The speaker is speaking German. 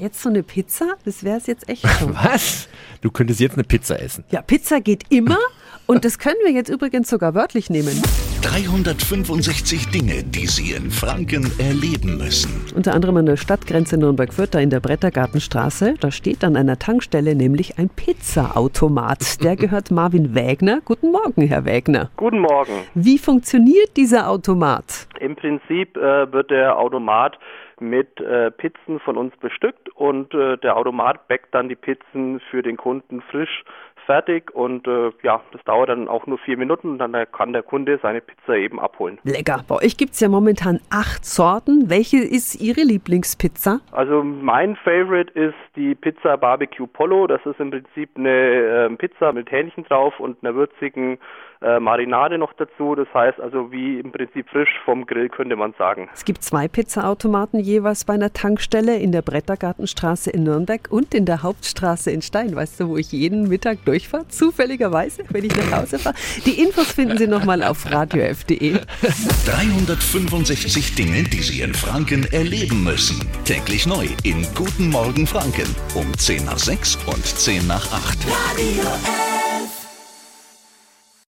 jetzt so eine Pizza, das wäre es jetzt echt schon. Was? Du könntest jetzt eine Pizza essen. Ja, Pizza geht immer und das können wir jetzt übrigens sogar wörtlich nehmen. 365 Dinge, die Sie in Franken erleben müssen. Unter anderem an der Stadtgrenze Nürnberg-Fürth, da in der Brettergartenstraße. Da steht an einer Tankstelle nämlich ein Pizzaautomat. Der gehört Marvin Wägner. Guten Morgen, Herr Wägner. Guten Morgen. Wie funktioniert dieser Automat? Im Prinzip äh, wird der Automat mit äh, Pizzen von uns bestückt und äh, der Automat backt dann die Pizzen für den Kunden frisch fertig und äh, ja, das dauert dann auch nur vier Minuten und dann kann der Kunde seine Pizza eben abholen. Lecker. Bei euch gibt es ja momentan acht Sorten. Welche ist Ihre Lieblingspizza? Also mein Favorite ist die Pizza Barbecue Polo. Das ist im Prinzip eine äh, Pizza mit Hähnchen drauf und einer würzigen äh, Marinade noch dazu. Das heißt also wie im Prinzip frisch vom Grill könnte man sagen. Es gibt zwei Pizzaautomaten jeweils bei einer Tankstelle in der Brettergartenstraße in Nürnberg und in der Hauptstraße in Stein. Weißt du, wo ich jeden Mittag durchfahre? Zufälligerweise, wenn ich nach Hause fahre. Die Infos finden Sie nochmal auf radiof.de. 365 Dinge, die Sie in Franken erleben müssen. Täglich neu in Guten Morgen Franken um 10 nach 6 und 10 nach 8. Radio F.